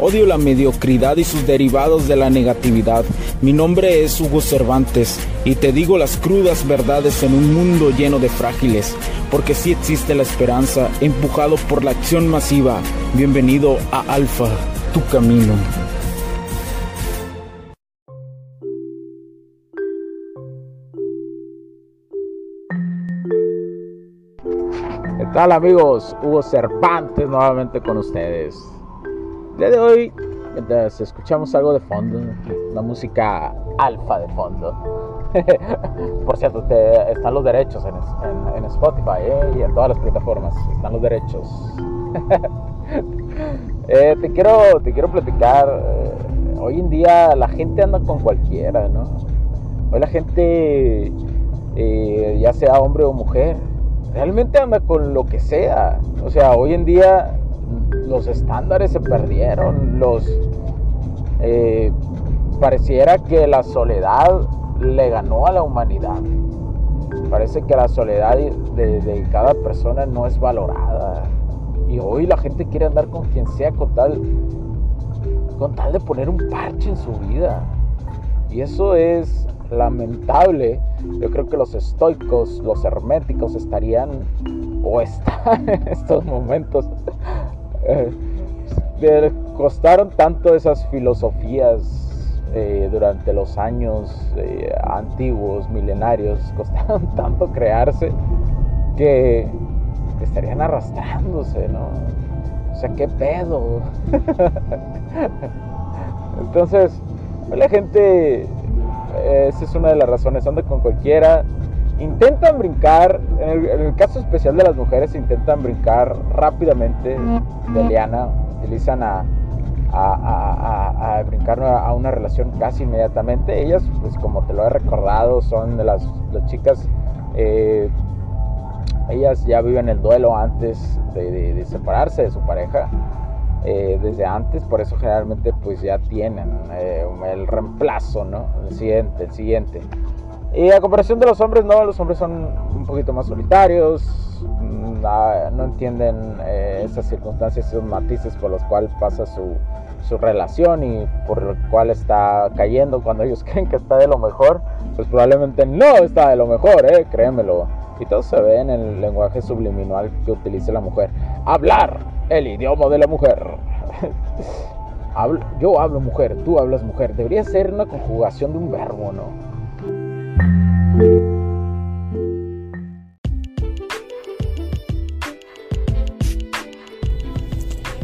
Odio la mediocridad y sus derivados de la negatividad. Mi nombre es Hugo Cervantes y te digo las crudas verdades en un mundo lleno de frágiles, porque sí existe la esperanza, empujado por la acción masiva. Bienvenido a Alfa, tu camino. ¿Qué tal amigos? Hugo Cervantes nuevamente con ustedes. El día de hoy, mientras escuchamos algo de fondo, una música alfa de fondo. Por cierto, están los derechos en, Spotify ¿eh? y en todas las plataformas. Están los derechos. Eh, te, quiero, te quiero platicar. Eh, hoy en día la gente anda con cualquiera, ¿no? Hoy la gente, ya sea hombre o mujer, realmente anda con lo que sea. O sea, hoy en día los estándares se perdieron, los eh, pareciera que la soledad le ganó a la humanidad. Parece que la soledad de, cada persona no es valorada. Y hoy la gente quiere andar con quien sea con tal, con tal de poner un parche en su vida. Y eso es lamentable. Yo creo que los estoicos, los herméticos estarían o están en estos momentos eh, costaron tanto esas filosofías eh, durante los años eh, antiguos, milenarios, costaron tanto crearse que estarían arrastrándose, ¿no? O sea, ¿qué pedo? Entonces, la gente, esa es una de las razones, anda con cualquiera, intentan brincar, en el, caso especial de las mujeres, intentan brincar rápidamente de liana, utilizan a, a, brincar a una relación casi inmediatamente. Ellas, pues como te lo he recordado, son de las, chicas, eh, ellas ya viven el duelo antes de, separarse de su pareja. Eh, desde antes, por eso generalmente pues ya tienen eh, el reemplazo, ¿no? El siguiente, el siguiente. Y a comparación de los hombres, no, los hombres son un poquito más solitarios, mm, ah, no entienden eh, esas circunstancias, esos matices por los cuales pasa su, relación y por lo cual está cayendo cuando ellos creen que está de lo mejor, pues probablemente no está de lo mejor, eh, créemelo. Y todo se ve en el lenguaje subliminal que utiliza la mujer. Hablar el idioma de la mujer. Yo hablo mujer, tú hablas mujer. Debería ser una conjugación de un verbo, ¿no?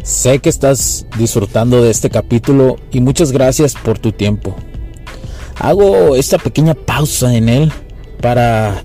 Sé que estás disfrutando de este capítulo y muchas gracias por tu tiempo. Hago esta pequeña pausa en él para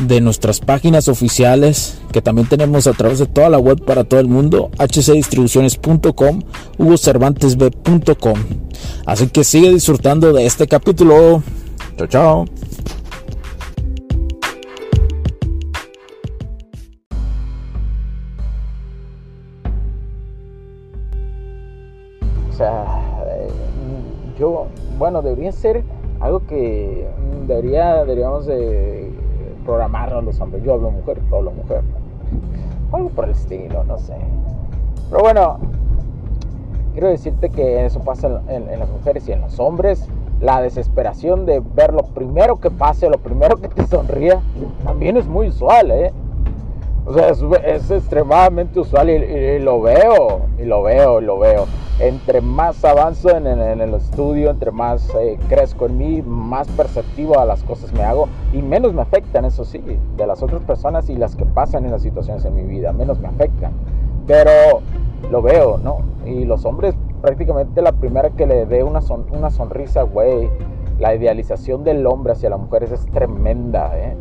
de nuestras páginas oficiales que también tenemos a través de toda la web para todo el mundo, hcdistribuciones.com, hugocervantesb.com. Así que sigue disfrutando de este capítulo. Chao, chao. O sea, eh, yo, bueno, debería ser algo que debería, deberíamos de programarnos los hombres. Yo hablo mujer, tú hablo mujer. Algo por el estilo, no sé. Pero bueno, quiero decirte que eso pasa en, las mujeres y en los hombres. La desesperación de ver lo primero que pase, lo primero que te sonría, también es muy usual, ¿eh? O sea, es, extremadamente usual y, lo veo, y lo veo, y lo veo. Entre más avanzo en, el estudio, entre más eh, crezco en mí, más perceptivo a las cosas me hago y menos me afectan, eso sí, de las otras personas y las que pasan en las situaciones en mi vida, menos me afectan. Pero lo veo, ¿no? Y los hombres prácticamente la primera que le dé una, una sonrisa, güey. La idealización del hombre hacia la mujer es tremenda, ¿eh?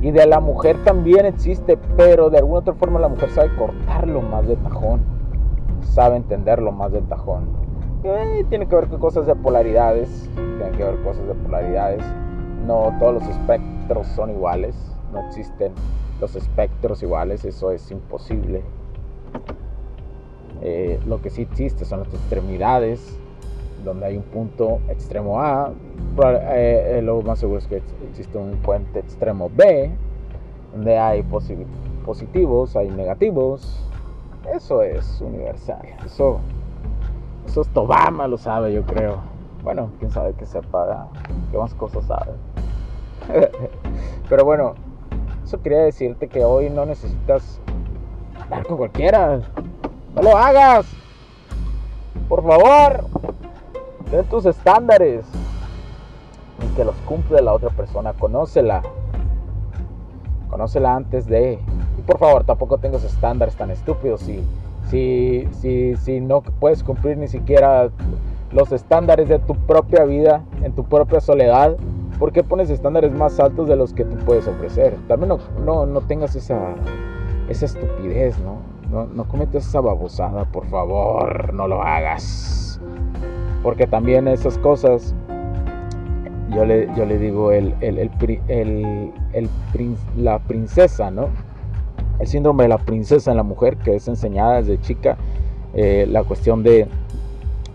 Y de la mujer también existe, pero de alguna otra forma la mujer sabe cortarlo más de tajón. Sabe entenderlo más de tajón. Eh, tiene que ver con cosas de polaridades. Tiene que ver cosas de polaridades. No todos los espectros son iguales. No existen los espectros iguales. Eso es imposible. Eh, lo que sí existe son las extremidades donde hay un punto extremo A, eh, eh, lo más seguro es que existe un puente extremo B, donde hay positivos, hay negativos. Eso es universal. Eso, eso es Tobama, lo sabe, yo creo. Bueno, quién sabe que sepa, qué más cosas sabe. Pero bueno, eso quería decirte que hoy no necesitas hablar con cualquiera. No lo hagas. Por favor. Ten tus estándares y que los cumple la otra persona. Conócela. Conócela antes de. Y por favor, tampoco tengas estándares tan estúpidos. Si, si, si, si no puedes cumplir ni siquiera los estándares de tu propia vida, en tu propia soledad, ¿por qué pones estándares más altos de los que tú puedes ofrecer? También no, no, no tengas esa, esa estupidez, ¿no? ¿no? No cometas esa babosada, por favor, no lo hagas. Porque también esas cosas, yo le, yo le digo, el, el, la princesa, ¿no? El síndrome de la princesa en la mujer, que es enseñada desde chica, eh, la cuestión de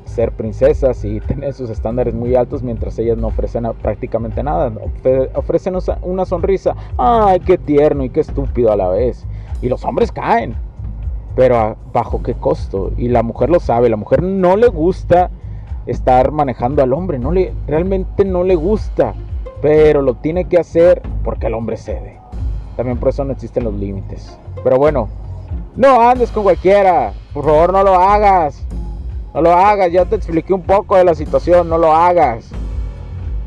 ser princesas y tener sus estándares muy altos mientras ellas no ofrecen prácticamente nada. Ofrecen una sonrisa, ay, qué tierno y qué estúpido a la vez. Y los hombres caen. Pero bajo qué costo. Y la mujer lo sabe, la mujer no le gusta estar manejando al hombre. No le, realmente no le gusta, pero lo tiene que hacer porque el hombre cede. También por eso no existen los límites. Pero bueno, no andes con cualquiera. Por favor, no lo hagas. No lo hagas. Ya te expliqué un poco de la situación. No lo hagas.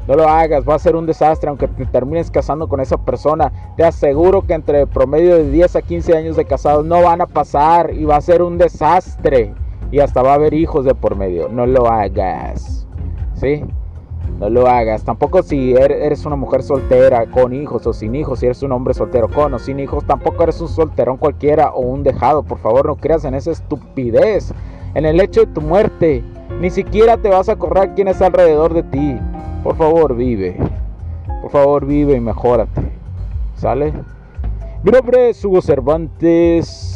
No lo hagas, va a ser un desastre aunque te termines casando con esa persona. Te aseguro que entre promedio de 10 a 15 años de casados no van a pasar y va a ser un desastre y hasta va a haber hijos de por medio. No lo hagas. ¿Sí? No lo hagas. Tampoco si er-, eres una mujer soltera con hijos o sin hijos, si eres un hombre soltero con o sin hijos, tampoco eres un solterón cualquiera o un dejado. Por favor, no creas en esa estupidez. En el hecho de tu muerte, ni siquiera te vas a acordar quién es alrededor de ti. Por favor, vive. Por favor, vive y mejórate. ¿Sale? Mi nombre es Hugo Cervantes.